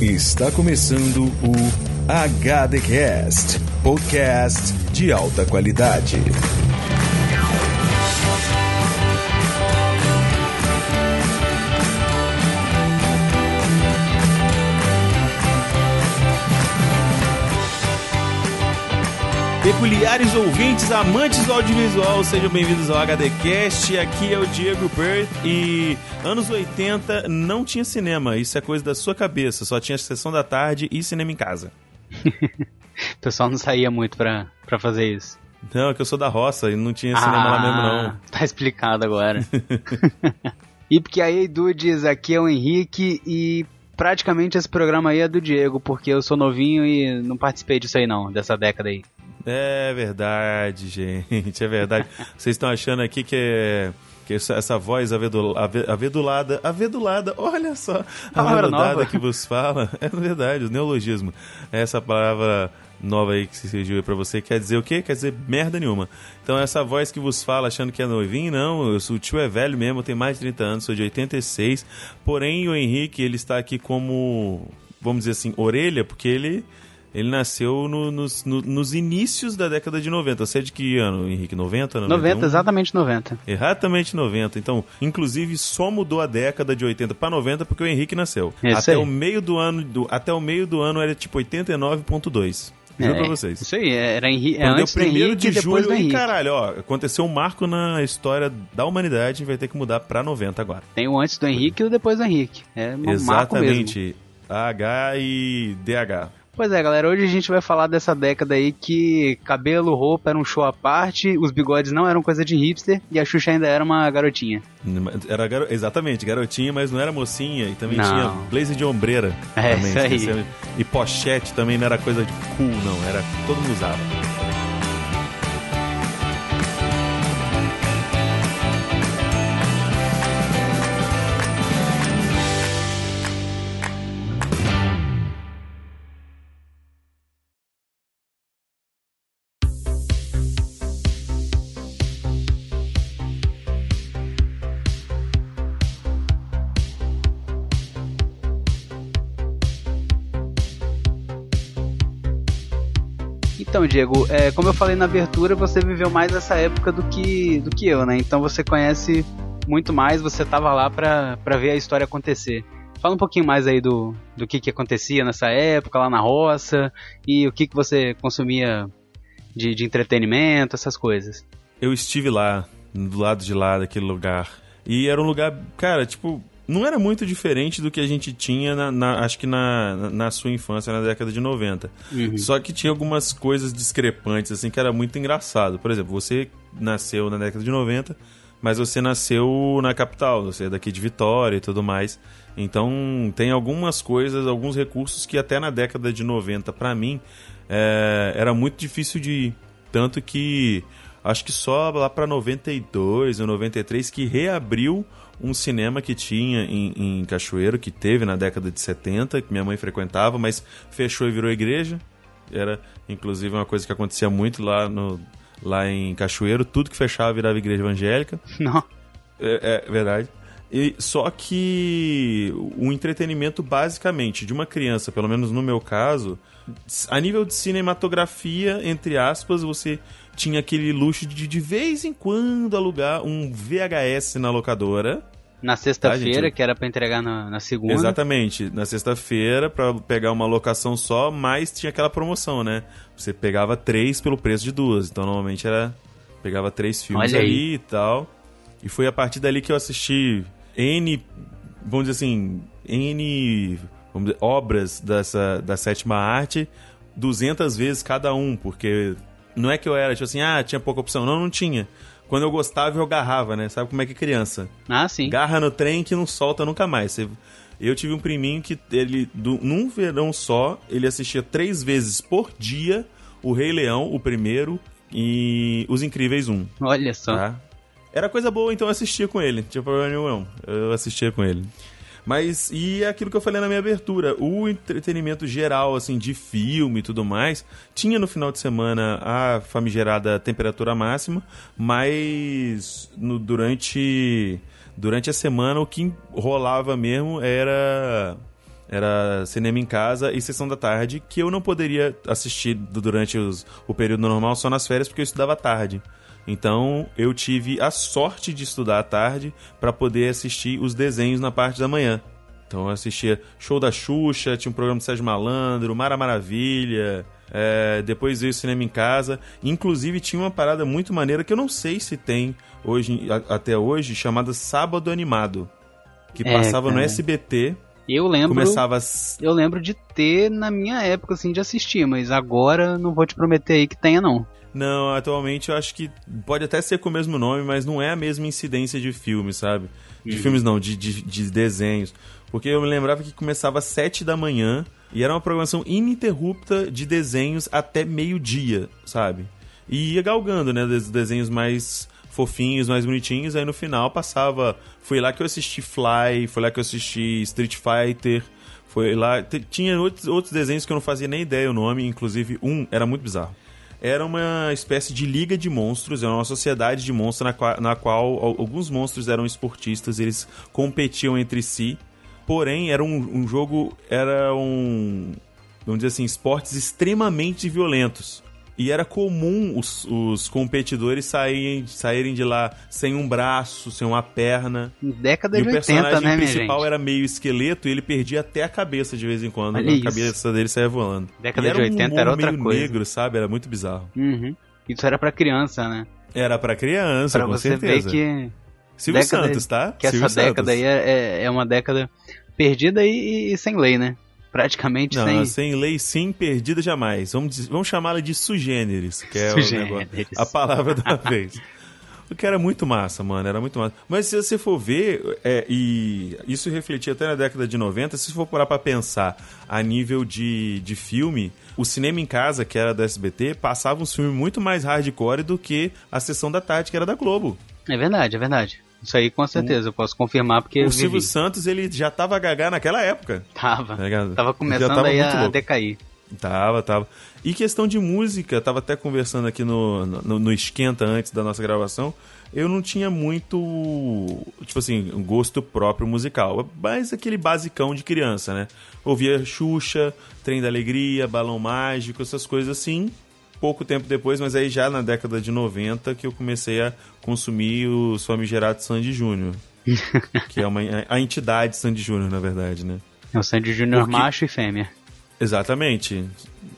Está começando o HDcast, podcast de alta qualidade. Peculiares ouvintes, amantes do audiovisual, sejam bem-vindos ao HDcast. Aqui é o Diego Bird e anos 80 não tinha cinema, isso é coisa da sua cabeça, só tinha sessão da tarde e cinema em casa. o pessoal não saía muito pra, pra fazer isso. Não, é que eu sou da roça e não tinha cinema ah, lá mesmo não. Tá explicado agora. e porque aí, Dudes, aqui é o Henrique e praticamente esse programa aí é do Diego, porque eu sou novinho e não participei disso aí não, dessa década aí. É verdade, gente, é verdade. Vocês estão achando aqui que é essa voz avedul, avedulada, avedulada, olha só, avedulada que vos fala, é verdade, o neologismo. Essa palavra nova aí que surgiu para você quer dizer o quê? Quer dizer merda nenhuma. Então essa voz que vos fala achando que é novinho, não, eu sou, o tio é velho mesmo, tem mais de 30 anos, sou de 86. Porém, o Henrique, ele está aqui como, vamos dizer assim, orelha, porque ele ele nasceu no, nos, no, nos inícios da década de 90. Você é de que ano, Henrique? 90? 91? 90, exatamente 90. Exatamente 90. Então, inclusive, só mudou a década de 80 para 90 porque o Henrique nasceu. Isso até aí. o meio do ano, do, até o meio do ano era tipo 89.2. Juro é, pra vocês. Isso aí, era Henrique, é antes do Henrique de julho. E caralho, ó, aconteceu um marco na história da humanidade, a gente vai ter que mudar pra 90 agora. Tem o antes do Henrique e o depois do Henrique. É um Exatamente. H e DH. Pois é, galera, hoje a gente vai falar dessa década aí que cabelo, roupa era um show à parte, os bigodes não eram coisa de hipster e a Xuxa ainda era uma garotinha. Era garo... Exatamente, garotinha, mas não era mocinha e também não. tinha blazer de ombreira. É, também, isso aí. E pochete também não era coisa de cool, não, era todo mundo usava. Então, Diego, é, como eu falei na abertura, você viveu mais essa época do que, do que eu, né? Então você conhece muito mais, você tava lá pra ver a história acontecer. Fala um pouquinho mais aí do, do que, que acontecia nessa época, lá na roça, e o que, que você consumia de, de entretenimento, essas coisas. Eu estive lá, do lado de lá daquele lugar. E era um lugar, cara, tipo, não era muito diferente do que a gente tinha, na, na, acho que na, na sua infância, na década de 90. Uhum. Só que tinha algumas coisas discrepantes, assim, que era muito engraçado. Por exemplo, você nasceu na década de 90, mas você nasceu na capital, você é daqui de Vitória e tudo mais. Então, tem algumas coisas, alguns recursos que até na década de 90, para mim, é, era muito difícil de ir. Tanto que acho que só lá para 92 ou 93 que reabriu um cinema que tinha em, em, Cachoeiro, que teve na década de 70, que minha mãe frequentava, mas fechou e virou igreja. Era, inclusive, uma coisa que acontecia muito lá, no, lá em Cachoeiro. Tudo que fechava virava igreja evangélica. Não. É, é verdade. E, só que o entretenimento, basicamente, de uma criança, pelo menos no meu caso, a nível de cinematografia, entre aspas, você tinha aquele luxo de de vez em quando alugar um VHS na locadora. Na sexta-feira, tá, que era para entregar na, na, segunda. Exatamente, na sexta-feira, para pegar uma locação só, mas tinha aquela promoção, né? Você pegava três pelo preço de duas. Então, normalmente era. Pegava três filmes Olha ali aí. e tal. E foi a partir dali que eu assisti N. Vamos dizer assim. N. Vamos dizer, obras dessa, da sétima arte 200 vezes cada um, porque não é que eu era, tipo assim, ah, tinha pouca opção. Não, não tinha. Quando eu gostava, eu garrava, né? Sabe como é que é criança? Ah, sim. Garra no trem que não solta nunca mais. Você... Eu tive um priminho que ele, do, num verão só, ele assistia três vezes por dia o Rei Leão, o primeiro, e Os Incríveis 1. Olha só. Tá? Era coisa boa, então eu assistia com ele. Não tinha problema nenhum. Eu assistia com ele. Mas, e é aquilo que eu falei na minha abertura, o entretenimento geral, assim, de filme e tudo mais, tinha no final de semana a famigerada temperatura máxima, mas no, durante, durante a semana o que rolava mesmo era Era cinema em casa e sessão da tarde, que eu não poderia assistir durante os, o período normal só nas férias, porque eu estudava tarde. Então eu tive a sorte de estudar à tarde para poder assistir os desenhos na parte da manhã. Então eu assistia Show da Xuxa, tinha um programa do Sérgio Malandro, Mara Maravilha, é, depois veio Cinema em Casa. Inclusive tinha uma parada muito maneira que eu não sei se tem hoje a, até hoje, chamada Sábado Animado. Que É, passava no cara. SBT. Eu lembro. Começava Eu lembro de ter na minha época, assim, de assistir, mas agora não vou te prometer aí que tenha, não. Não, atualmente eu acho que pode até ser com o mesmo nome, mas não é a mesma incidência de filmes, sabe? De filmes não, de, de, de desenhos. Porque eu me lembrava que começava às 7 da manhã e era uma programação ininterrupta de desenhos até meio-dia, sabe? E ia galgando, né? Des desenhos mais fofinhos, mais bonitinhos. Aí no final passava. Foi lá que eu assisti Fly, foi lá que eu assisti Street Fighter. Foi lá. Tinha outros, outros desenhos que eu não fazia nem ideia o nome, inclusive um era muito bizarro. Era uma espécie de liga de monstros, era uma sociedade de monstros na, qua- na qual al- alguns monstros eram esportistas, eles competiam entre si. Porém, era um, um jogo. Era um. Vamos dizer assim, esportes extremamente violentos. E era comum os, os competidores saírem, saírem de lá sem um braço, sem uma perna. Década E de o 80, personagem né, minha principal gente? era meio esqueleto e ele perdia até a cabeça de vez em quando. Olha a isso. cabeça dele saia voando. Década E era de 80 um era outra meio coisa. negro, sabe? Era muito bizarro. Uhum. Isso era pra criança, né? Era pra criança, Pra com você certeza. ver que, Silvio década- Santos, tá? que essa Silvio década Santos. aí é, é- é uma década perdida e, e sem lei, né? Praticamente Não, sem. sem lei sim, perdida jamais. Vamos, vamos chamá-la de sugêneres, que é negócio, a palavra da vez. O que era muito massa, mano, era muito massa. Mas se você for ver, é, e isso refletia até na década de 90, se for parar pra pensar a nível de, de filme, o cinema em casa, que era da SBT, passava uns filmes muito mais hardcore do que a sessão da tarde, que era da Globo. É verdade, é verdade. Isso aí com certeza, eu posso confirmar porque o Silvio. Santos, ele já tava gagá naquela época. Tava. Tá? Tava começando tava aí a louco. decair. Tava, tava. E questão de música, tava até conversando aqui no, no, no Esquenta antes da nossa gravação. Eu não tinha muito, tipo assim, gosto próprio musical. Mas aquele basicão de criança, né? Ouvia Xuxa, Trem da Alegria, Balão Mágico, essas coisas assim. Pouco tempo depois, mas aí já na década de 90 que eu comecei a consumir os famigerados Sandy Júnior. que é uma, a entidade Sandy Júnior, na verdade, né? É o Sandy Júnior Porque- macho e fêmea. Exatamente.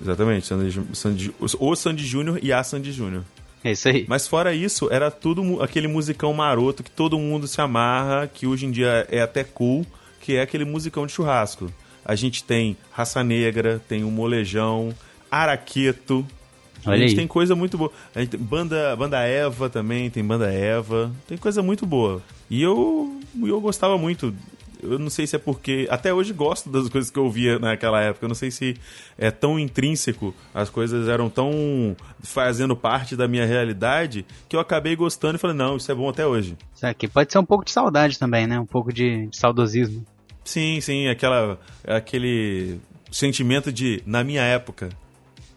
Exatamente. Sandy, Sandy, o Sandy Júnior e a Sandy Júnior. É isso aí. Mas fora isso, era tudo aquele musicão maroto que todo mundo se amarra, que hoje em dia é até cool, que é aquele musicão de churrasco. A gente tem Raça Negra, tem o Molejão, Araqueto. A Olha gente aí. tem coisa muito boa. A gente banda, banda Eva também, tem banda Eva. Tem coisa muito boa. E eu, eu gostava muito. Eu não sei se é porque. Até hoje gosto das coisas que eu ouvia naquela época. Eu não sei se é tão intrínseco, as coisas eram tão fazendo parte da minha realidade, que eu acabei gostando e falei, não, isso é bom até hoje. Isso aqui pode ser um pouco de saudade também, né? Um pouco de, de saudosismo. Sim, sim, aquela, aquele sentimento de, na minha época,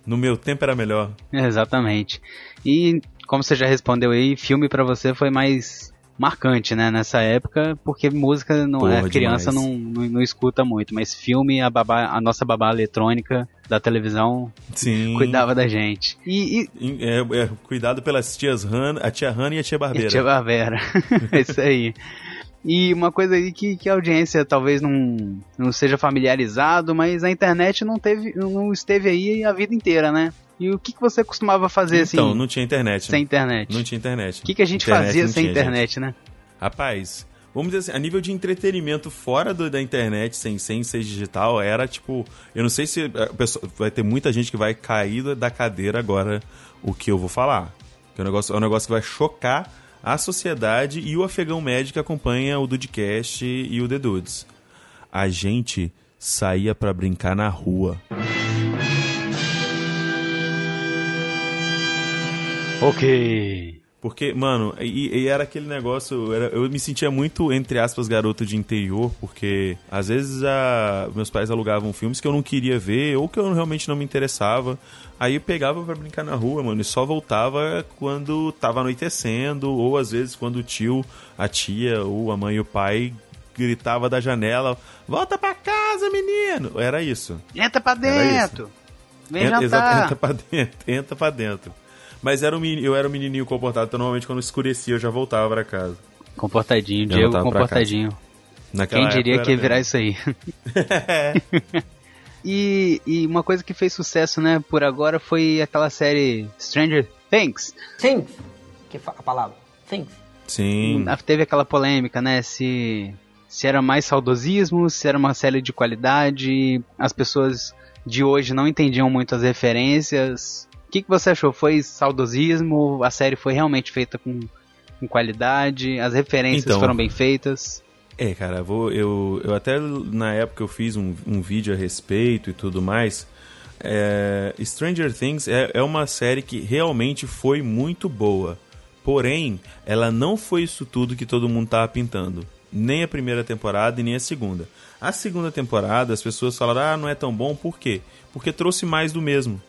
no meu tempo era melhor. Exatamente. E como você já respondeu aí, filme pra você foi mais marcante, né, nessa época, porque música não Porra, é criança não, não, não escuta muito, mas filme a babá, a nossa babá eletrônica da televisão Sim. cuidava da gente. E, e, É, é, cuidado pelas tias Han, a tia Hannah e a tia e Barbeira. Tia Barbera. é isso aí. E uma coisa aí que, que a audiência talvez não, não seja familiarizado, mas a internet não teve, não esteve aí a vida inteira, né? E o que, que você costumava fazer Então, assim, não tinha internet. sem internet? Não tinha internet. O que, que a gente Internet fazia sem internet, né? gente. Rapaz, vamos dizer assim, a nível de entretenimento fora do- da internet, sem, sem ser digital, era tipo. Eu não sei se a pessoa, vai ter muita gente que vai cair da cadeira agora o que eu vou falar. Que é um negócio, é um negócio que vai chocar a sociedade e o afegão médio que acompanha o Dudecast e o The Dudes. A gente saía pra brincar na rua. Ok. Porque, mano, e, e era aquele negócio. era- eu me sentia muito, entre aspas, garoto de interior, porque às vezes a, meus pais alugavam filmes que eu não queria ver ou que eu realmente não me interessava. Aí eu pegava pra brincar na rua, mano, e só voltava quando tava anoitecendo, ou às vezes quando o tio, a tia, ou a mãe e o pai gritava da janela: Volta pra casa, menino! Era isso. Entra pra dentro! Vem entra, jantar! Entra pra dentro, entra pra dentro. Mas era um, eu era um menininho comportado, então normalmente quando escurecia eu já voltava pra casa. Comportadinho, já Diego comportadinho. Quem diria que ia virar isso aí? e, e uma coisa que fez sucesso, né, por agora foi aquela série Stranger Things. Sim, que a palavra. Things. Sim. Teve aquela polêmica, né, se, se era mais saudosismo, se era uma série de qualidade, as pessoas de hoje não entendiam muito as referências. O que, que você achou? Foi saudosismo? A série foi realmente feita com, com qualidade? As referências então, foram bem feitas? É, cara, vou, eu, eu até na época eu fiz um, um vídeo a respeito e tudo mais. É, Stranger Things é, é uma série que realmente foi muito boa. Porém, ela não foi isso tudo que todo mundo estava pintando. Nem a primeira temporada e nem a segunda. A segunda temporada, as pessoas falaram, ah, não é tão bom, por quê? Porque trouxe mais do mesmo.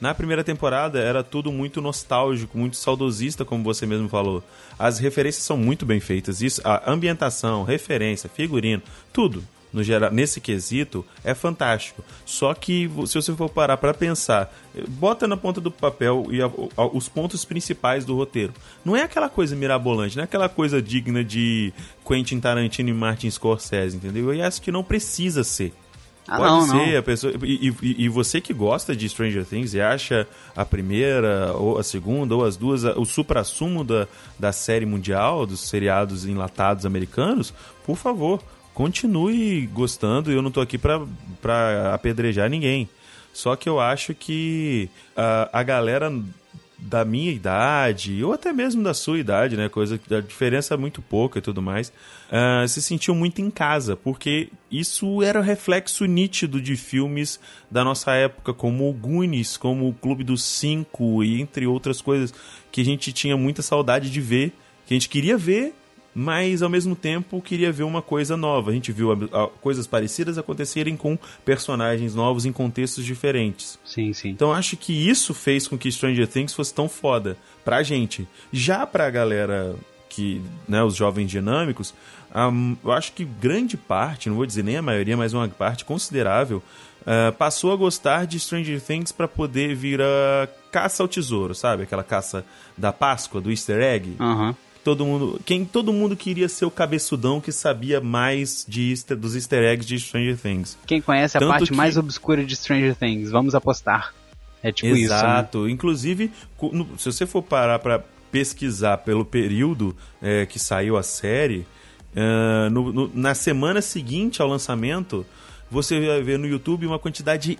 Na primeira temporada era tudo muito nostálgico, muito saudosista, como você mesmo falou. As referências são muito bem feitas. Isso, a ambientação, referência, figurino, tudo no geral, nesse quesito é fantástico. Só que se você for parar para pensar, bota na ponta do papel e a, a, os pontos principais do roteiro. Não é aquela coisa mirabolante, não é aquela coisa digna de Quentin Tarantino e Martin Scorsese, entendeu? E acho que não precisa ser. Ah, Pode não, ser, não. a pessoa. E, e, e, você que gosta de Stranger Things e acha a primeira, ou a segunda, ou as duas, o supra-sumo da, da série mundial, dos seriados enlatados americanos, por favor, continue gostando. Eu não tô aqui pra, pra apedrejar ninguém. Só que eu acho que a, a galera da minha idade, ou até mesmo da sua idade, né? Coisa que a diferença é muito pouca e tudo mais, uh, se sentiu muito em casa, porque isso era reflexo nítido de filmes da nossa época, como o Goonies, como o Clube dos Cinco e entre outras coisas que a gente tinha muita saudade de ver, que a gente queria ver mas ao mesmo tempo queria ver uma coisa nova. A gente viu a, a, coisas parecidas acontecerem com personagens novos em contextos diferentes. Sim, sim. Então acho que isso fez com que Stranger Things fosse tão foda pra gente. Já pra galera que, né, os jovens dinâmicos, um, eu acho que grande parte, não vou dizer nem a maioria, mas uma parte considerável, uh, passou a gostar de Stranger Things para poder vir a caça ao tesouro, sabe? Aquela caça da Páscoa, do Easter Egg. Uhum todo mundo, quem todo mundo queria ser o cabeçudão que sabia mais de easter, dos easter eggs de Stranger Things. Quem conhece a Tanto parte que... mais obscura de Stranger Things, vamos apostar. É tipo Exato. isso. Né? Exato. Né? Inclusive, se você for parar para pesquisar pelo período é, que saiu a série, uh, no, no, na semana seguinte ao lançamento, você vai ver no YouTube uma quantidade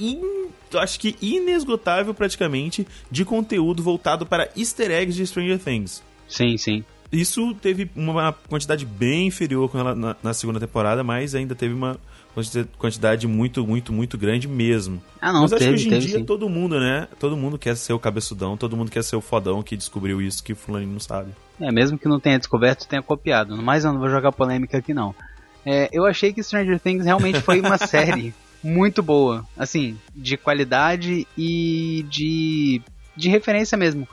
in, acho que inesgotável praticamente de conteúdo voltado para easter eggs de Stranger Things. Sim, sim. Isso teve uma quantidade bem inferior com ela na, na, segunda temporada, mas ainda teve uma quantidade muito, muito, muito grande mesmo. Ah, não, mas acho teve, que hoje em dia sim. todo mundo, né? Todo mundo quer ser o cabeçudão, todo mundo quer ser o fodão que descobriu isso que o fulano não sabe. É, mesmo que não tenha descoberto, tenha copiado. Mas eu não vou jogar polêmica aqui não. É, eu achei que Stranger Things realmente foi uma série muito boa, assim, de qualidade e de de referência mesmo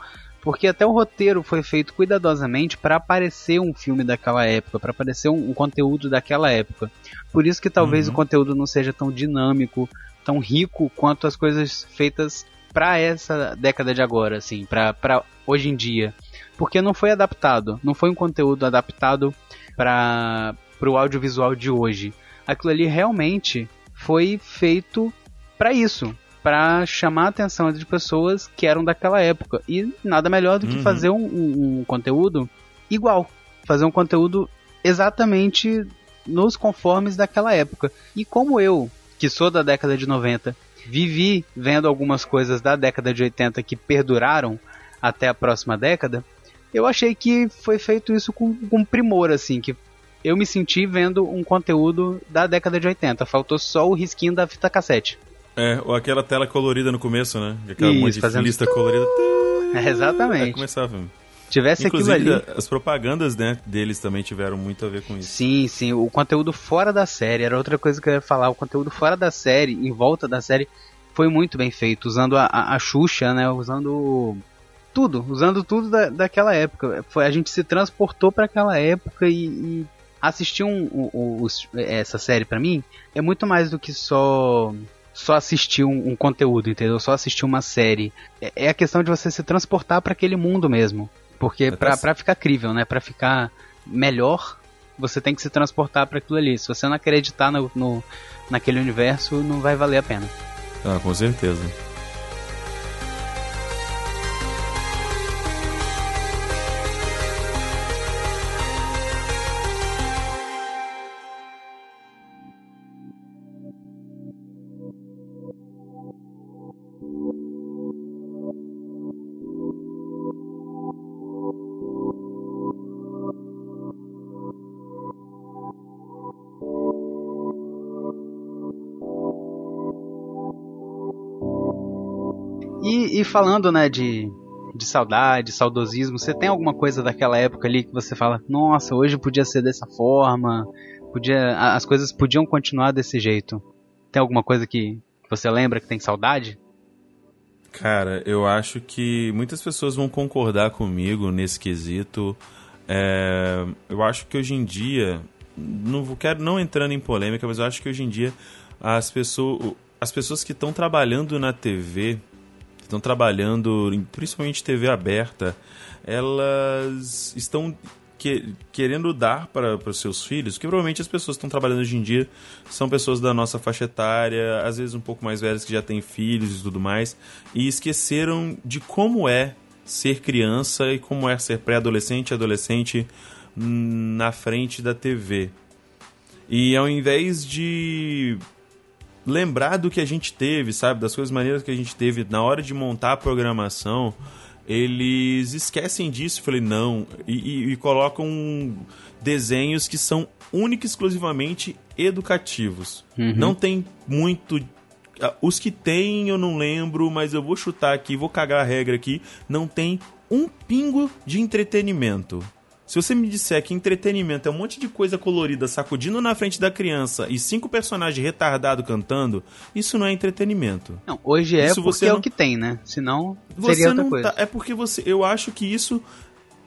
porque até o roteiro foi feito cuidadosamente para aparecer um filme daquela época, para aparecer um, um, conteúdo daquela época. Por isso que talvez uhum. o conteúdo não seja tão dinâmico, tão rico quanto as coisas feitas para essa década de agora, assim, para hoje em dia. Porque não foi adaptado, não foi um conteúdo adaptado para o audiovisual de hoje. Aquilo ali realmente foi feito para isso, para chamar a atenção de pessoas que eram daquela época. E nada melhor do que uhum. fazer um, um, um, conteúdo igual. Fazer um conteúdo exatamente nos conformes daquela época. E como eu, que sou da década de 90, vivi vendo algumas coisas da década de 80 que perduraram até a próxima década, eu achei que foi feito isso com, com primor, assim, que eu me senti vendo um conteúdo da década de 80. Faltou só o risquinho da fita cassete. É, ou aquela tela colorida no começo, né? Aquela Isso, monte de fazendo... lista colorida. É, exatamente. começava. Tivesse Inclusive, aquilo ali. As propagandas né, deles também tiveram muito a ver com isso. Sim, sim. O conteúdo fora da série, era outra coisa que eu ia falar. O conteúdo fora da série, em volta da série, foi muito bem feito. Usando a, a, a Xuxa, né? Usando tudo. Usando tudo da, daquela época. Foi, a gente se transportou para aquela época e, e assistir um, um, um, essa série para mim é muito mais do que só só assistir um, um, conteúdo, entendeu? Só assistir uma série. É, é a questão de você se transportar para aquele mundo mesmo. Porque pra, pra ficar crível, né? Pra ficar melhor, você tem que se transportar para aquilo ali. Se você não acreditar no, no, naquele universo, não vai valer a pena. Ah, com certeza. Falando, né, de, de saudade, saudosismo, você tem alguma coisa daquela época ali que você fala, nossa, hoje podia ser dessa forma, podia, as coisas podiam continuar desse jeito? Tem alguma coisa que você lembra que tem saudade? Cara, eu acho que muitas pessoas vão concordar comigo nesse quesito. É, eu acho que hoje em dia, não quero não entrando em polêmica, mas eu acho que hoje em dia as pessoas, as pessoas que estão trabalhando na TV, estão trabalhando, principalmente TV aberta, elas estão que, querendo dar para os seus filhos, que provavelmente as pessoas que estão trabalhando hoje em dia são pessoas da nossa faixa etária, às vezes um pouco mais velhas que já têm filhos e tudo mais, e esqueceram de como é ser criança e como é ser pré-adolescente e adolescente na frente da TV. E ao invés de lembrar do que a gente teve, sabe? Das coisas maneiras que a gente teve na hora de montar a programação, eles esquecem disso. Falei, não. E, e, e colocam desenhos que são única e exclusivamente educativos. Uhum. Não tem muito. Ah, os que tem eu não lembro, mas eu vou chutar aqui, vou cagar a regra aqui. Não tem um pingo de entretenimento. Se você me disser que entretenimento é um monte de coisa colorida sacudindo na frente da criança e cinco personagens retardados cantando, isso não é entretenimento. Não, hoje é isso porque é não... o que tem, né? Senão seria outra coisa. Tá... É porque você, eu acho que isso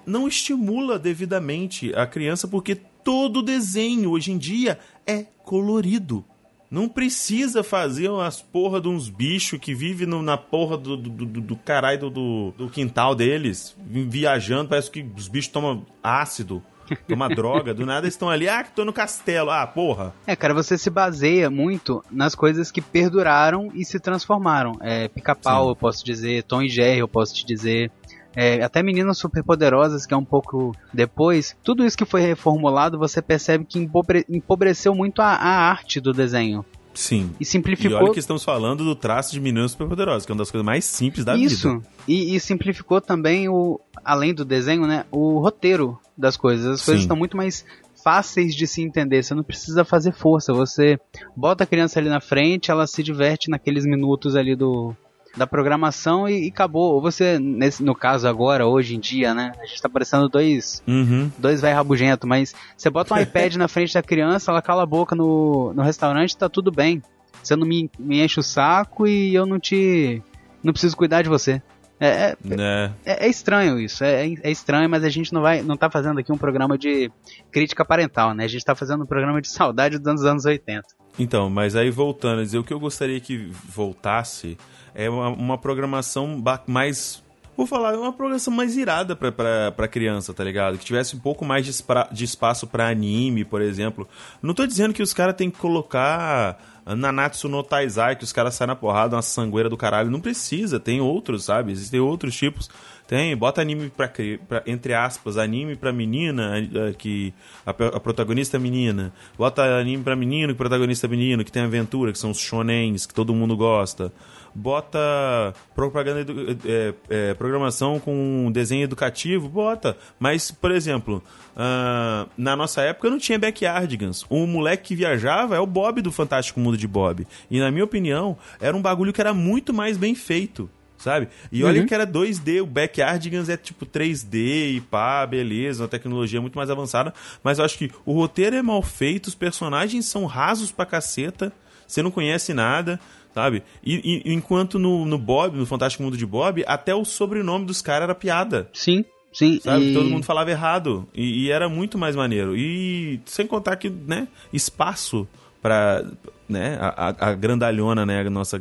não estimula devidamente a criança porque todo desenho hoje em dia é colorido. Não precisa fazer umas porra de uns bichos que vivem na porra do, do, do, do caralho do, do, quintal deles, viajando, parece que os bichos tomam ácido. Toma droga, do nada estão ali, ah, que tô no castelo, ah, porra. É, cara, você se baseia muito nas coisas que perduraram e se transformaram. É, pica-pau, eu posso dizer, Tom e Jerry, eu posso te dizer é, até Meninas Superpoderosas, que é um pouco depois, tudo isso que foi reformulado, você percebe que empobre empobreceu muito a, a arte do desenho. Sim. E simplificou. E olha que estamos falando do traço de Meninas Superpoderosas, que é uma das coisas mais simples da Isso. vida. Isso. E, simplificou também o, além do desenho, né, o roteiro das coisas. As coisas Sim. estão muito mais fáceis de se entender. Você não precisa fazer força. Você bota a criança ali na frente, ela se diverte naqueles minutos ali do, da programação e, e, acabou. Ou você, nesse, no caso agora, hoje em dia, né? A gente tá parecendo dois, uhum. dois vai rabugento, mas você bota um iPad na frente da criança, ela cala a boca no, no restaurante tá tudo bem. Você não me, me enche o saco e eu não te. não preciso cuidar de você. É, é, é. é, é estranho isso, é, é, estranho, mas a gente não vai, não tá fazendo aqui um programa de crítica parental, né? A gente tá fazendo um programa de saudade dos anos 80. Então, mas aí voltando a dizer, o que eu gostaria que voltasse é uma, uma programação mais vou falar, é uma programação mais irada pra, pra, pra criança, tá ligado? Que tivesse um pouco mais de, de espaço para anime, por exemplo. Não tô dizendo que os caras têm que colocar Nanatsu no Taizai, que os caras saem na porrada, uma sangueira do caralho. Não precisa, tem outros, sabe? Existem outros tipos. Tem, bota anime pra, pra entre aspas, anime pra menina, eh, que a, a, protagonista é menina. Bota anime pra menino, que protagonista é menino, que tem aventura, que são os shonens, que todo mundo gosta bota propaganda é, é, programação com desenho educativo, bota. Mas, por exemplo, uh, na nossa época não tinha backyardigans. O moleque que viajava é o Bob do Fantástico Mundo de Bob. E na minha opinião, era um bagulho que era muito mais bem feito sabe? E olha uhum. que era 2D, o Backyardigans é tipo 3D e pá, beleza, uma tecnologia muito mais avançada, mas eu acho que o roteiro é mal feito, os personagens são rasos pra caceta, você não conhece nada, sabe? E, e, enquanto no, no Bob, no Fantástico Mundo de Bob, até o sobrenome dos caras era piada. Sim. Sim, Sabe? e... Todo mundo falava errado. E, e era muito mais maneiro. E sem contar que, né, espaço pra. Né, a, a- a grandalhona, né? A nossa.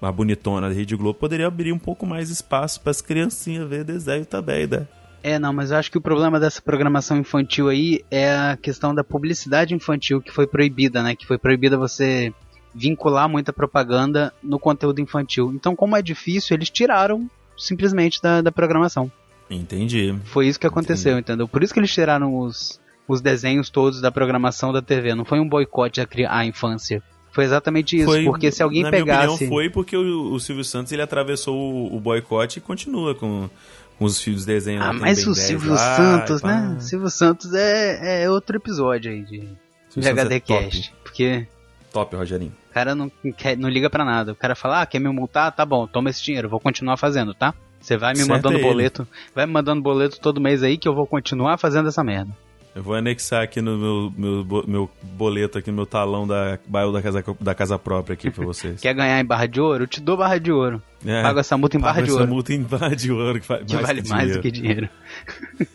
A bonitona da Rede Globo poderia abrir um pouco mais espaço para as criancinhas ver desenho também, né? É, não, mas eu acho que o problema dessa programação infantil aí é a questão da publicidade infantil que foi proibida, né? Que foi proibida você vincular muita propaganda no conteúdo infantil. Então, como é difícil, eles tiraram simplesmente da, da programação. Entendi. Foi isso que aconteceu, entendeu? Por isso que eles tiraram os, os desenhos todos da programação da TV. Não foi um boicote à, à infância. Foi exatamente isso. Foi, porque se alguém na pegasse. minha opinião, foi porque o, o Silvio Santos ele atravessou o, o boicote e continua com, com os fios de desenho. lá, Ah, mas o 10 Silvio lá, Santos, pá. né? Silvio Santos é, é outro episódio aí de, de Santos HD é top. Cast. Porque Top, Rogerinho. O cara não, quer, não liga pra nada. O cara fala, ah, quer me multar? Tá bom, toma esse dinheiro, vou continuar fazendo, tá? Você vai me mandando é ele. boleto, vai me mandando boleto todo mês aí que eu vou continuar fazendo essa merda. Eu vou anexar aqui no meu, meu, meu boleto, aqui no meu talão da bairro da casa, da casa própria aqui pra vocês. Quer ganhar em barra de ouro? Eu te dou barra de ouro. É, Paga essa multa em barra de essa ouro. multa em barra de ouro que, Que vale mais do que dinheiro.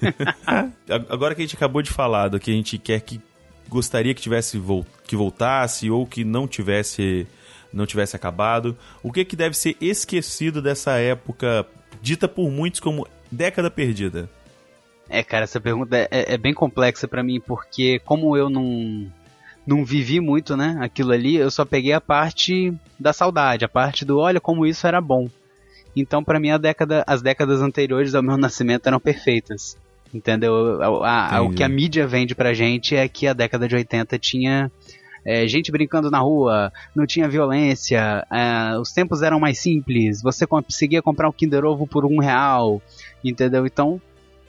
Agora que a gente acabou de falar do que a gente quer que gostaria que tivesse que voltasse ou que não tivesse não tivesse acabado, o que que deve ser esquecido dessa época dita por muitos como década perdida? É, cara, essa pergunta é, é- é bem complexa pra mim, porque como eu não, não vivi muito, né, aquilo ali, eu só peguei a parte da saudade, a parte do olha como isso era bom. Então, pra mim, década, as décadas anteriores ao meu nascimento eram perfeitas. Entendeu? A- a- o que a mídia vende pra gente é que a década de 80 tinha é, gente brincando na rua, não tinha violência, é, os tempos eram mais simples, você conseguia comprar um Kinder Ovo por um real, entendeu? Então,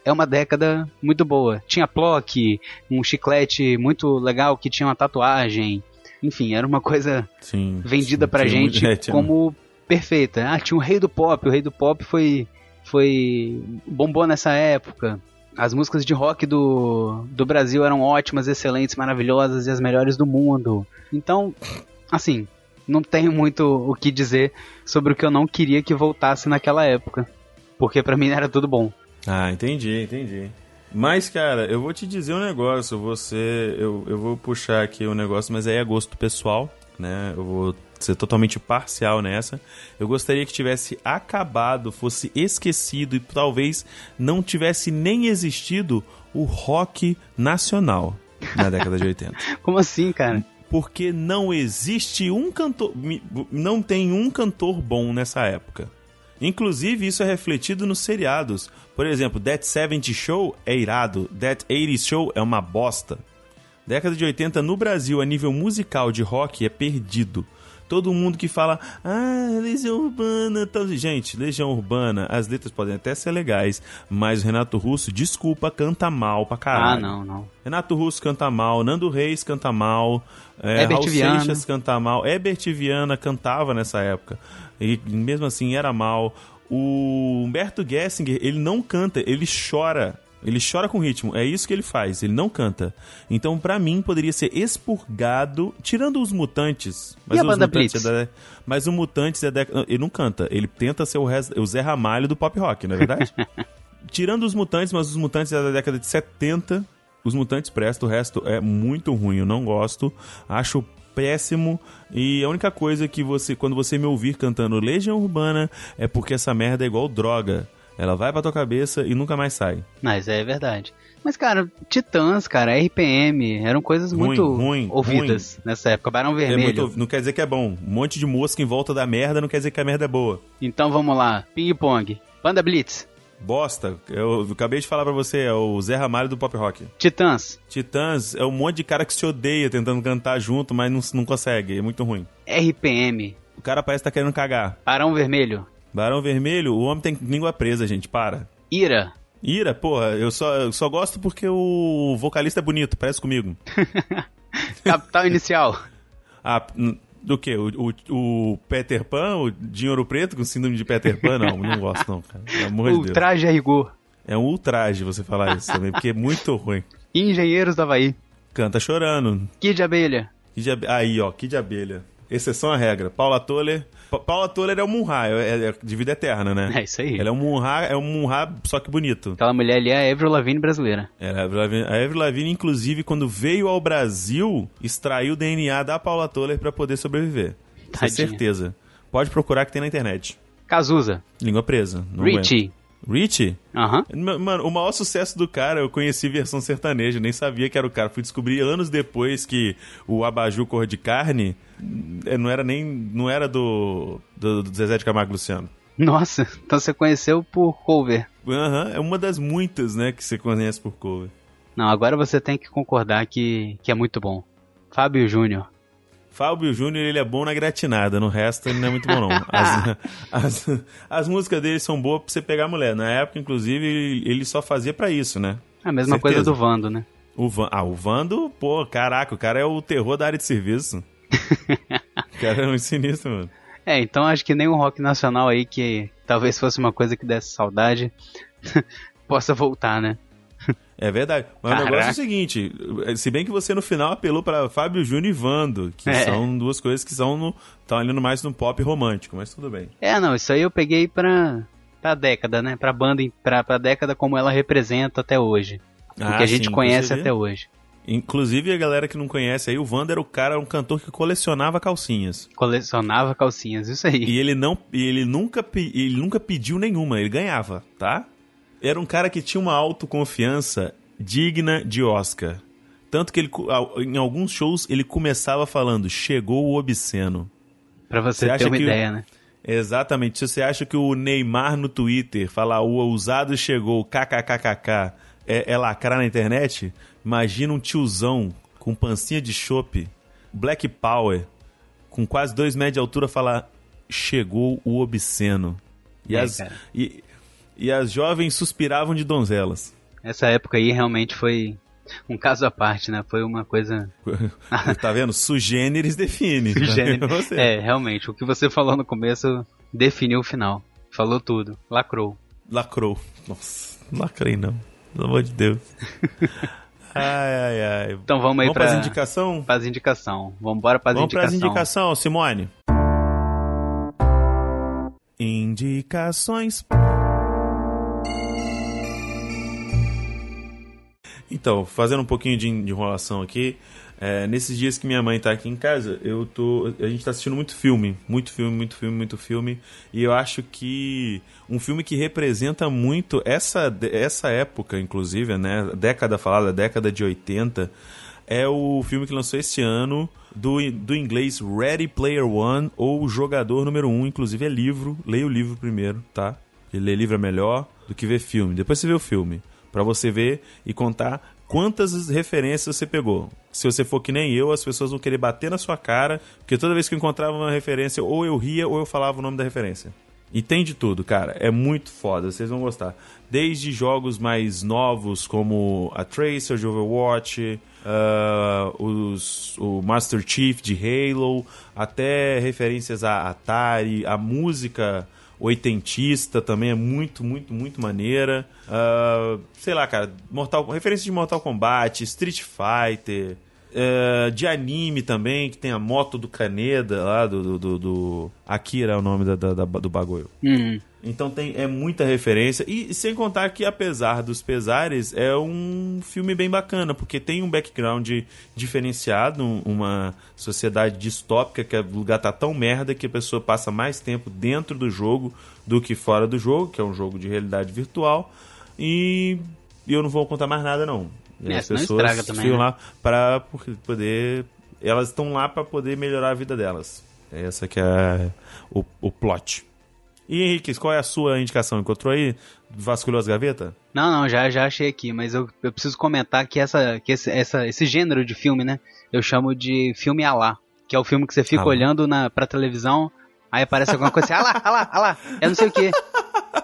é uma década muito boa. Tinha Plock, um chiclete muito legal que tinha uma tatuagem. Enfim, era uma coisa Sim. vendida sim, pra gente muito- é, como perfeita. Ah, tinha o Rei do Pop. O Rei do Pop foi foi bombou nessa época. As músicas de rock do, do Brasil eram ótimas, excelentes, maravilhosas e as melhores do mundo. Então, assim, não tenho muito o que dizer sobre o que eu não queria que voltasse naquela época. Porque pra mim era tudo bom. Ah, entendi, entendi. Mas, cara, eu vou te dizer um negócio. Você. Eu, eu vou puxar aqui um negócio, mas aí é gosto pessoal, né? Eu vou ser totalmente parcial nessa. Eu gostaria que tivesse acabado, fosse esquecido e talvez não tivesse nem existido o rock nacional na década de 80. Como assim, cara? Porque não existe um cantor. Não tem um cantor bom nessa época. Inclusive, isso é refletido nos seriados. Por exemplo, That 70 Show é irado, That 80 Show é uma bosta. Década de 80 no Brasil, a nível musical de rock, é perdido. Todo mundo que fala, ah, Legião Urbana, tal. Gente, Legião Urbana, as letras podem até ser legais, mas o Renato Russo, desculpa, canta mal pra caralho. Ah, não, não. Renato Russo canta mal, Nando Reis canta mal, é, Herbert Raul Viana. Seixas canta mal, Herbert Viana cantava nessa época, e mesmo assim era mal. O Humberto Gessinger, ele não canta, ele chora. Ele chora com ritmo, é isso que ele faz, ele não canta. Então, pra mim, poderia ser expurgado, tirando os mutantes. Mas E a os banda mutantes Blitz? é da- Mas o Mutantes é da... Ele não canta, ele tenta ser o, res- o Zé Ramalho do pop rock, não é verdade? Tirando os mutantes, mas os mutantes é da década de 70. Os mutantes prestam, o resto é muito ruim, eu não gosto. Acho péssimo. E a única coisa que você, quando você me ouvir cantando Legião Urbana, é porque essa merda é igual droga. Ela vai pra tua cabeça e nunca mais sai. Mas é verdade. Mas, cara, Titãs, cara, RPM, eram coisas Ruim, muito ruim, ouvidas nessa época. Barão É Vermelho. muito- não quer dizer que é bom. Um monte de mosca em volta da merda não quer dizer que a merda é boa. Então vamos lá. Ping Pong. Banda Blitz. Bosta. Eu acabei de falar pra você, é o Zé Ramalho do pop rock. Titãs. Titãs é um monte de cara que se odeia tentando cantar junto, mas não, não consegue. É muito ruim. RPM. O cara parece que tá querendo cagar. Barão Vermelho. Barão Vermelho, o homem tem língua presa, gente. Para. Ira. Ira, porra, eu só, eu só gosto porque o vocalista é bonito, parece comigo. Capital Inicial. Ah, do que? O, o, o Peter Pan, o Dinheiro Preto com síndrome de Peter Pan? Não, não gosto não, cara. Pelo amor de Deus. Traje a Rigor. É um ultraje você falar isso também, porque é muito ruim. Engenheiros do Havaí. Canta chorando. Kid Abelha. Que de abe- Aí, ó, que de abelha. Exceção à regra. Paula Toller. Pa Paula Toller é o Munha, é, é, de vida eterna, né? É isso aí. Ela é um Munha, é um Munha, só que bonito. Aquela mulher ali é a Avril Lavigne brasileira. É, a Avril Lavigne, a Avril Lavigne, inclusive, quando veio ao Brasil, extraiu o DNA da Paula Toller pra poder sobreviver. Com Tadinha. certeza. Pode procurar que tem na internet. Cazuza. Língua presa. Richie. aguento. Richie? Aham. Ma- Mano, o maior sucesso do cara, eu conheci versão sertaneja, nem sabia que era o cara. Fui descobrir anos depois que o Abaju Cor de Carne eh, não era nem. não era do, do, do Zezé de Camargo Luciano. Nossa, então você conheceu por cover. Aham, é uma das muitas, né, que você conhece por cover. Não, agora você tem que concordar que, que é muito bom. Fábio Júnior. Fábio Júnior, ele é bom na gratinada, no resto ele não é muito bom, não. As, as, as músicas dele são boas pra você pegar a mulher. Na época, inclusive, ele, ele só fazia pra isso, né? A mesma Certeza. coisa do Vando, né? O Van, ah, o Vando, pô, caraca, o cara é o terror da área de serviço. o cara é muito sinistro, mano. É, então acho que nem um rock nacional aí que talvez fosse uma coisa que desse saudade possa voltar, né? É verdade. Mas o Caraca. negócio é o seguinte: se bem que você no final apelou pra Fábio Júnior e Vando, que É. são duas coisas que são no, estão ali no mais no pop romântico, mas tudo bem. É, não, isso aí eu peguei pra, pra década, né? Pra banda, pra, pra década como ela representa até hoje. o Ah, que a gente sim, conhece até hoje. Inclusive, a galera que não conhece aí, o Vando era o cara, um cantor que colecionava calcinhas. Colecionava calcinhas, isso aí. E ele não, e ele nunca, ele nunca pediu nenhuma, ele ganhava, tá? Era um cara que tinha uma autoconfiança digna de Oscar. Tanto que ele, em alguns shows ele começava falando: "Chegou o obsceno". Pra você, Você ter acha uma que- ideia, né? Exatamente. Se você acha que o Neymar no Twitter falar o ousado chegou, kkkk, é, é lacrar na internet, imagina um tiozão com pancinha de chope, Black Power, com quase dois metros de altura falar chegou o obsceno. E, É, as, e, e as jovens suspiravam de donzelas. Essa época aí realmente foi um caso à parte, né? Foi uma coisa. tá vendo? Sugêneres define. tá Gênero. vendo você? É, realmente, o que você falou no começo definiu o final. Falou tudo. Lacrou. Lacrou. Nossa, lacrei não. Pelo amor de Deus. Ai, ai, ai. Então vamos aí Vamos pra, pras indicação? pras indicação. Vamos embora pras Vamos pras indicação. indicação, Simone. Indicações. Então, fazendo um pouquinho de enrolação aqui, é, nesses dias que minha mãe tá aqui em casa, eu tô, a gente tá assistindo muito filme, muito filme, muito filme, muito filme, e eu acho que um filme que representa muito essa, essa época, inclusive, né, década falada, década de 80, é o filme que lançou esse ano do, do inglês Ready Player One ou Jogador Número 1, um, inclusive é livro, leia o livro primeiro, tá? Ler livro é melhor do que ver filme. Depois você vê o filme, Pra você ver e contar quantas referências você pegou. Se você for que nem eu, as pessoas vão querer bater na sua cara, porque toda vez que eu encontrava uma referência, ou eu ria ou eu falava o nome da referência. E tem de tudo, cara. É muito foda, vocês vão gostar. Desde jogos mais novos, como a Tracer de Overwatch, ah, os, o Master Chief de Halo, até referências a Atari, a música oitentista também é muito, muito, muito maneira. Ah, sei lá, cara, Mortal, referência de Mortal Kombat, Street Fighter, eh, de anime também, que tem a moto do Kaneda lá, do, do, do, do- Akira é o nome da, da- da- do bagulho. Uhum. Então tem é muita referência e sem contar que apesar dos pesares é um filme bem bacana porque tem um background diferenciado, um- uma sociedade distópica que o lugar tá tão merda que a pessoa passa mais tempo dentro do jogo do que fora do jogo, que é um jogo de realidade virtual e eu não vou contar mais nada não. E É, as pessoas também, né? lá para poder elas estão lá para poder melhorar a vida delas. Essa que é o, o plot. E Henrique, qual é a sua indicação? Encontrou aí? Vasculhou as gavetas? Não, não, já, já achei aqui, mas eu, eu preciso comentar que, essa, que esse, essa, esse gênero de filme, né? Eu chamo de filme alá. Que é o filme que você fica Alá. olhando na, pra televisão, aí aparece alguma coisa assim, alá, alá, alá, é não sei o que.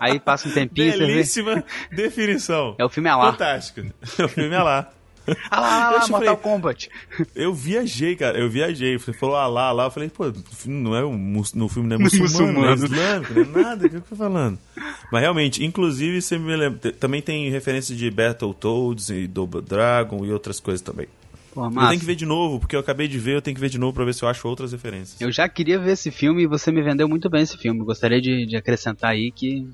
Aí passa um tempinho. Belíssima definição. É o filme alá. Fantástico. É o filme Alá. Alá, te Mortal falei- Kombat. Eu viajei, cara. Eu viajei. Você falou Alá, Alá. Eu falei, pô, no filme não é, um no filme não é muçulmano, não é islâmico, não é nada. O que eu tô falando? Mas realmente, inclusive, você me lembra, também tem referência de Battletoads e Double Dragon e outras coisas também. Pô, Eu tenho que ver de novo, porque eu acabei de ver, eu tenho que ver de novo pra ver se eu acho outras referências. Eu já queria ver esse filme e você me vendeu muito bem esse filme. Gostaria de, de acrescentar aí que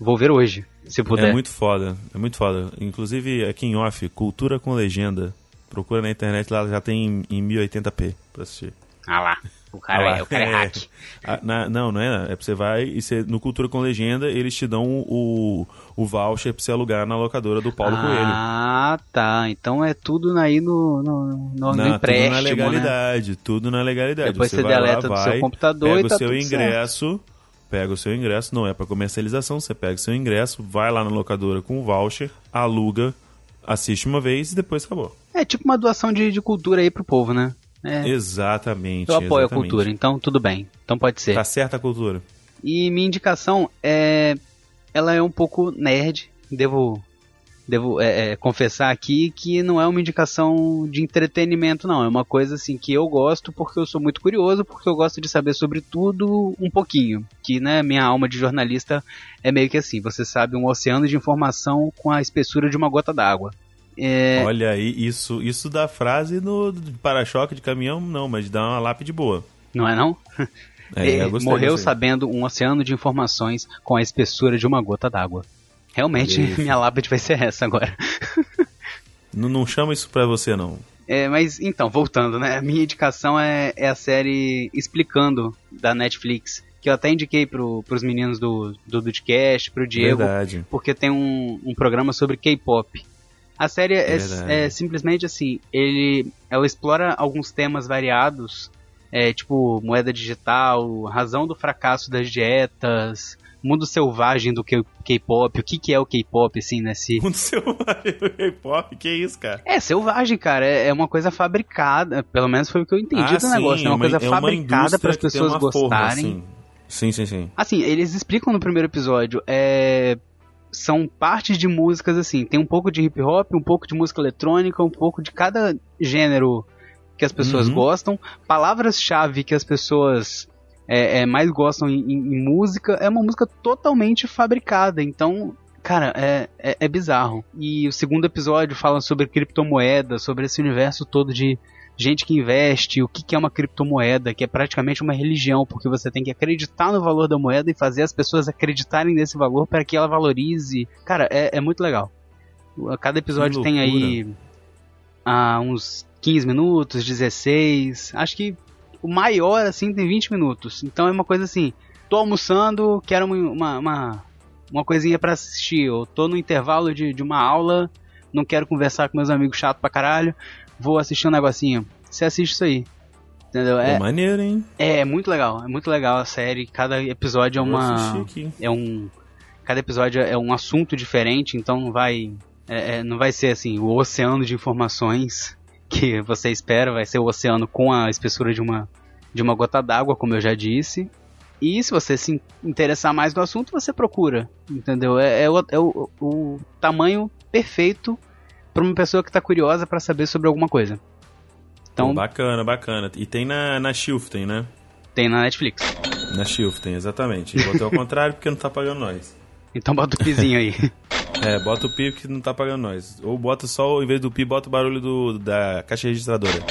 vou ver hoje, se puder. É muito foda, é muito foda. Inclusive, aqui em off, Cultura com Legenda. Procura na internet, lá já tem em, em 1080p pra assistir. Ah lá, o cara, Ah lá. é, o cara é hack. Ah, na- não, não é. É pra você vai e você, no Cultura com Legenda, eles te dão o, o voucher pra você alugar na locadora do Paulo Coelho. Ah, tá. Então é tudo aí no, no, no, no Na, empréstimo, tudo na né? legalidade, tudo na legalidade. Depois você lá, deleta do seu computador pega e tá o seu ingresso, pega o seu ingresso, não é pra comercialização, você pega o seu ingresso, vai lá na locadora com o voucher, aluga, assiste uma vez e depois acabou. É tipo uma doação de, de cultura aí pro povo, né? É, Exatamente. eu apoio a exatamente. cultura, então tudo bem. Então pode ser. Tá certa a cultura. E minha indicação é. Ela é um pouco nerd. Devo. Devo é, é, confessar aqui que não é uma indicação de entretenimento, não. É uma coisa assim que eu gosto porque eu sou muito curioso, porque eu gosto de saber sobre tudo um pouquinho. Que, né, minha alma de jornalista é meio que assim: você sabe, um oceano de informação com a espessura de uma gota d'água. É, Olha aí, isso, isso dá frase no para-choque de caminhão, não, mas dá uma lápide boa. não é não? É, É, gostei, morreu gostei. sabendo um oceano de informações com a espessura de uma gota d'água. Realmente, Isso. minha lápide vai ser essa agora. Não, não chama isso pra você, não. É, mas então, voltando, né? A minha indicação é, é a série Explicando da Netflix. Que eu até indiquei pro, pros meninos do, do Dudcast, pro Diego, Verdade. porque tem um, um programa sobre K-pop. A série é, é simplesmente assim, ele, ela explora alguns temas variados, é, tipo moeda digital, razão do fracasso das dietas, mundo selvagem do K-pop, o que, que é o K-pop, assim, nesse... Mundo selvagem do K-pop, que isso, cara? É, selvagem, cara, é, é uma coisa fabricada, pelo menos foi o que eu entendi Ah, do negócio, é uma coisa fabricada indústria para as pessoas uma forma, gostarem. assim. Sim, sim, sim. Assim, eles explicam no primeiro episódio, é, são partes de músicas assim, tem um pouco de hip hop, um pouco de música eletrônica, um pouco de cada gênero que as pessoas Uhum. gostam, palavras-chave que as pessoas é, é, mais gostam em, em- música, é uma música totalmente fabricada, então Cara, é, é, é bizarro. E o segundo episódio fala sobre criptomoeda, sobre esse universo todo de gente que investe, o que, que é uma criptomoeda, que é praticamente uma religião, porque você tem que acreditar no valor da moeda e fazer as pessoas acreditarem nesse valor para que ela valorize. Cara, é, é muito legal. Cada episódio tem aí ah, uns 15 minutos, 16. Acho que o maior, assim, tem 20 minutos. Então é uma coisa assim: tô almoçando, quero uma, uma, uma, uma coisinha para assistir. Ou tô no intervalo de, de uma aula, não quero conversar com meus amigos chato pra caralho, vou assistir um negocinho. Você assiste isso aí. Entendeu? Pô, É, maneiro, hein? é, é muito legal, é muito legal a série. Cada episódio é uma. É um. Cada episódio é um assunto diferente, então não vai. é, é, não vai ser assim, o oceano de informações que você espera, vai ser o oceano com a espessura de uma, de uma gota d'água, como eu já disse. E se você se interessar mais no assunto, você procura. Entendeu? É, é o, é o- o tamanho perfeito para uma pessoa que está curiosa para saber sobre alguma coisa. Então, Pô, bacana, bacana. E tem na, na Shiften, né? tem na Netflix. Na Shiften, exatamente. Botei ao contrário porque não tá pagando nós. Então bota o pizinho aí. É, bota o pi que não tá pagando nós. Ou bota só, em vez do pi, bota o barulho do, da caixa registradora.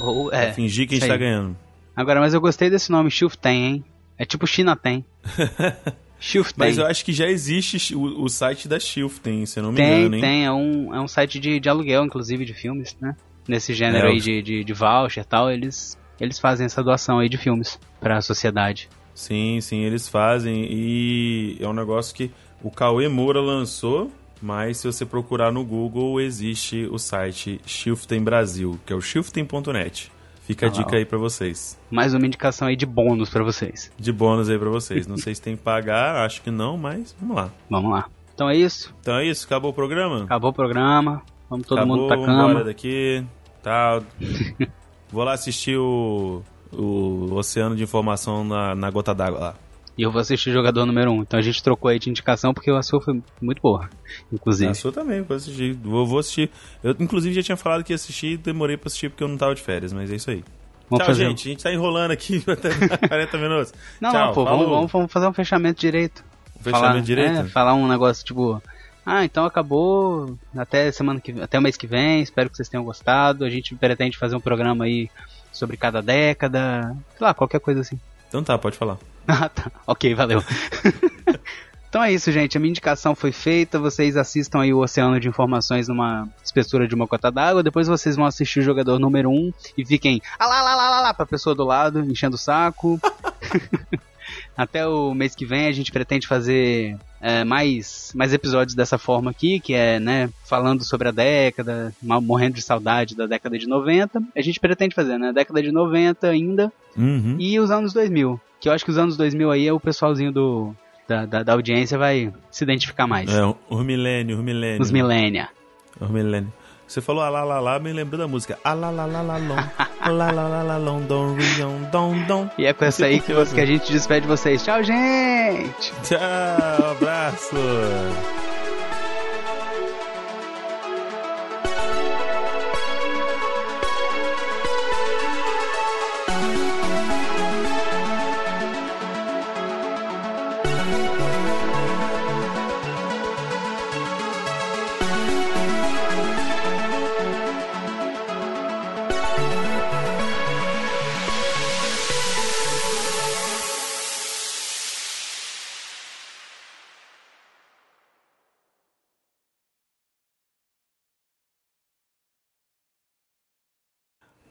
Ou, Pra é, fingir que a gente tá ganhando. Agora, mas eu gostei desse nome, Shuften, hein? É tipo China tem. Shuften. Mas eu acho que já existe o, o site da Shiften, se eu não me Tem, engano, hein? tem. É um, é um site de, de aluguel, inclusive, de filmes, né? Nesse gênero É, aí de, de, de voucher e tal, eles, eles fazem essa doação aí de filmes pra sociedade. Sim, sim, eles fazem. E é um negócio que o Cauê Moura lançou, mas se você procurar no Google, existe o site Shiften Brasil, que é o shiften.net. Fica a Ah lá, dica ó. aí pra vocês. Mais uma indicação aí de bônus pra vocês. De bônus aí pra vocês. Não sei se tem que pagar, acho que não, mas vamos lá. Vamos lá. Então é isso. Então é isso, acabou o programa? Acabou o programa. Vamos todo acabou, mundo pra vamos cama. daqui. Tá. Vou lá assistir o, o Oceano de Informação na, na gota d'água lá. E eu vou assistir jogador número 1. Um. Então a gente trocou aí de indicação porque a sua foi muito boa. Inclusive. A sua também, vou assistir. Vou, vou assistir. Eu, inclusive, já tinha falado que ia assistir e demorei pra assistir porque eu não tava de férias, mas é isso aí. Vamos Tchau, fazer um- gente. A gente tá enrolando aqui até 40 minutos. Não, Tchau, não, pô, vamos, vamos, vamos fazer um fechamento direito. Fechamento falar, direito? É, falar um negócio tipo. Ah, então acabou. Até semana que até o mês que vem. Espero que vocês tenham gostado. A gente pretende fazer um programa aí sobre cada década. Sei lá, qualquer coisa assim. Então tá, pode falar. Ah, tá. Ok, valeu. então é isso, gente. A minha indicação foi feita. Vocês assistam aí o Oceano de Informações numa espessura de uma cota d'água. Depois vocês vão assistir o jogador número 1 um, e fiquem ah lá, lá, lá, lá, lá pra pessoa do lado, enchendo o saco. Até o mês que vem a gente pretende fazer é, mais, mais episódios dessa forma aqui, que é, né, falando sobre a década, morrendo de saudade da década de 90. A gente pretende fazer, né, década de 90 ainda, Uhum. e os anos 2000. Que eu acho que os anos 2000 aí é o pessoalzinho do, da, da, da audiência vai se identificar mais. É, os milênios, os milênios. Os millennia. Os milênios. Você falou alalala, me lembrou da música. Alalalalon, alalalalon, don, rion, dom, dom. E é com essa aí que, que a gente despede de vocês. Tchau, gente! Tchau, abraço.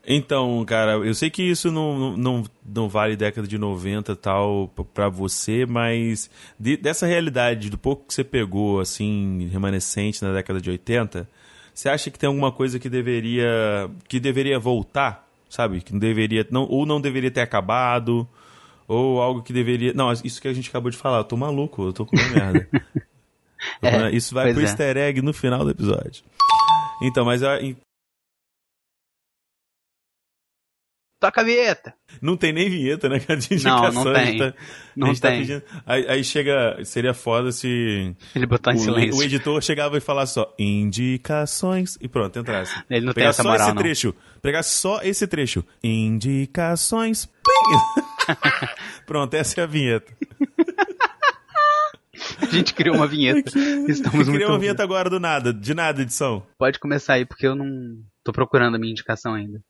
Então, cara, eu sei que isso não, não, não vale década de 90 e tal p- pra você, mas de- dessa realidade, do pouco que você pegou, assim, remanescente na década de 80, você acha que tem alguma coisa que deveria que deveria voltar, sabe? Que não deveria, não, ou não deveria ter acabado, ou algo que deveria... Não, isso que a gente acabou de falar, eu tô maluco, eu tô comendo merda. É, isso vai pois pro é. easter egg no final do episódio. Então, mas Toca a vinheta! Não tem nem vinheta, né, cara? De Não, não tem. tá- Não tá tem. pedindo- aí, aí chega. Seria foda se Ele botou em o, silêncio. o editor chegava e falasse só indicações e pronto, entrasse. Ele não tem Pegar essa só moral, esse não. trecho. Pegar só esse trecho. Indicações. pronto, essa é a vinheta. A gente criou uma vinheta. Estamos muito... uma vinheta agora do nada, de nada, edição. Pode começar aí, porque eu não tô procurando a minha indicação ainda.